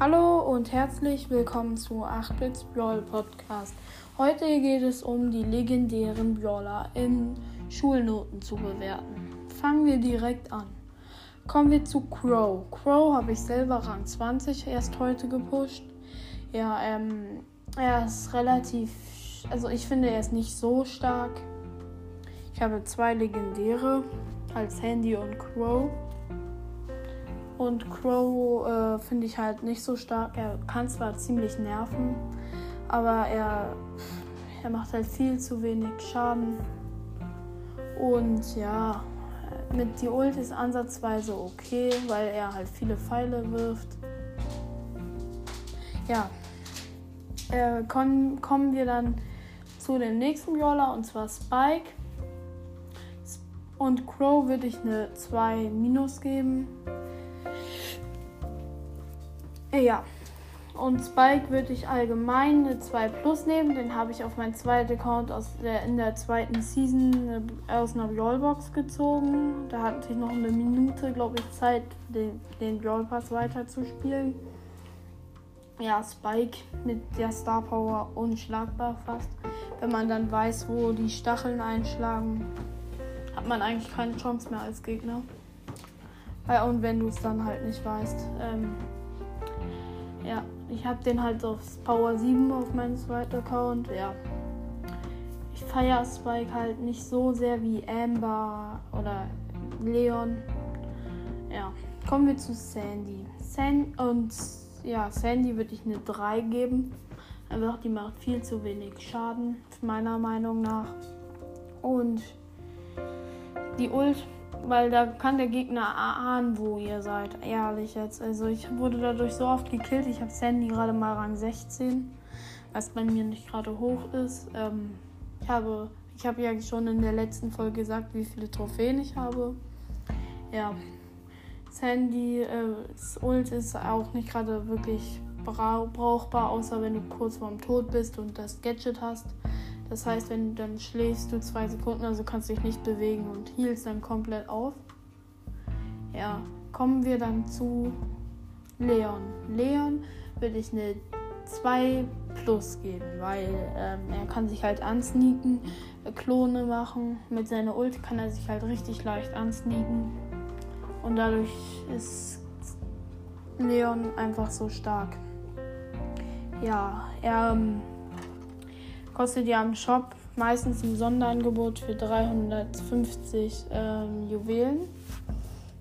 Hallo und herzlich willkommen zu 8-Bits Brawl Podcast. Heute geht es um die legendären Brawler in Schulnoten zu bewerten. Fangen wir direkt an. Kommen wir zu Crow. Crow habe ich selber Rang 20 erst heute gepusht. Ja, ähm, er ist relativ, also ich finde, er ist nicht so stark. Ich habe zwei legendäre als Handy und Crow. Und Crow äh, finde ich halt nicht so stark. Er kann zwar ziemlich nerven, aber er, er macht halt viel zu wenig Schaden. Und ja, mit die Ult ist ansatzweise okay, weil er halt viele Pfeile wirft. Ja, äh, kommen, kommen wir dann zu dem nächsten Brawler und zwar Spike. Und Crow würde ich eine 2 minus geben. Ja. Und Spike würde ich allgemein eine 2 Plus nehmen. Den habe ich auf meinen zweiten Account aus der, in der zweiten Season äh, aus einer Brawlbox gezogen. Da hatte ich noch eine Minute, glaube ich, Zeit, den, den Brawl Pass weiterzuspielen. Ja, Spike mit der Star Power unschlagbar fast. Wenn man dann weiß, wo die Stacheln einschlagen, hat man eigentlich keine Chance mehr als Gegner. Und wenn du es dann halt nicht weißt. Ähm, ja, ich habe den halt auf Power 7 auf meinem zweiten Account. Ja. Ich feiere Spike halt nicht so sehr wie Amber oder Leon. Ja, kommen wir zu Sandy. San und ja, Sandy würde ich eine 3 geben. Einfach, die macht viel zu wenig Schaden, meiner Meinung nach. Und die Ult weil da kann der Gegner ahnen, wo ihr seid. Ehrlich jetzt. Also ich wurde dadurch so oft gekillt. Ich habe Sandy gerade mal Rang 16, was bei mir nicht gerade hoch ist. Ähm, ich habe, ich habe ja schon in der letzten Folge gesagt, wie viele Trophäen ich habe. Ja. Sandy, äh, Ult ist auch nicht gerade wirklich brauchbar, außer wenn du kurz vorm Tod bist und das Gadget hast. Das heißt, wenn dann schläfst du zwei Sekunden, also kannst dich nicht bewegen und hielst dann komplett auf. Ja, kommen wir dann zu Leon. Leon würde ich eine 2 plus geben, weil ähm, er kann sich halt ansneaken, Klone machen. Mit seiner Ult kann er sich halt richtig leicht ansneaken. Und dadurch ist Leon einfach so stark. Ja, er ähm, kostet ja im Shop meistens im Sonderangebot für 350 ähm, Juwelen.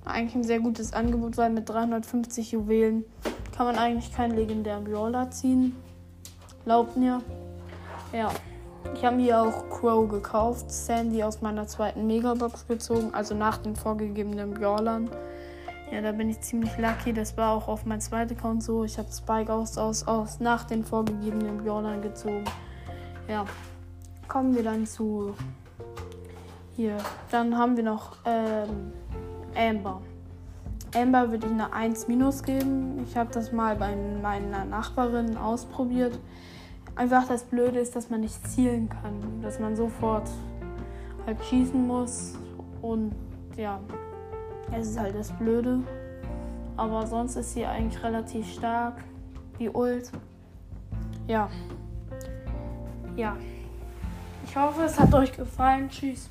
Eigentlich ein sehr gutes Angebot, weil mit 350 Juwelen kann man eigentlich keinen legendären Brawler ziehen. Glaubt mir. Ja. Ich habe hier auch Crow gekauft, Sandy aus meiner zweiten Megabox gezogen, also nach den vorgegebenen Brawlern. Ja, da bin ich ziemlich lucky. Das war auch auf meinem zweiten Account so. Ich habe Spike aus, aus, aus nach den vorgegebenen Brawlern gezogen. Ja, kommen wir dann zu hier. Dann haben wir noch ähm, Amber. Amber würde ich eine 1 minus geben. Ich habe das mal bei meiner Nachbarin ausprobiert. Einfach das Blöde ist, dass man nicht zielen kann, dass man sofort halt schießen muss und ja, es ist halt das Blöde. Aber sonst ist sie eigentlich relativ stark. Die Ult. Ja, ja. Ich hoffe, es hat euch gefallen. Tschüss.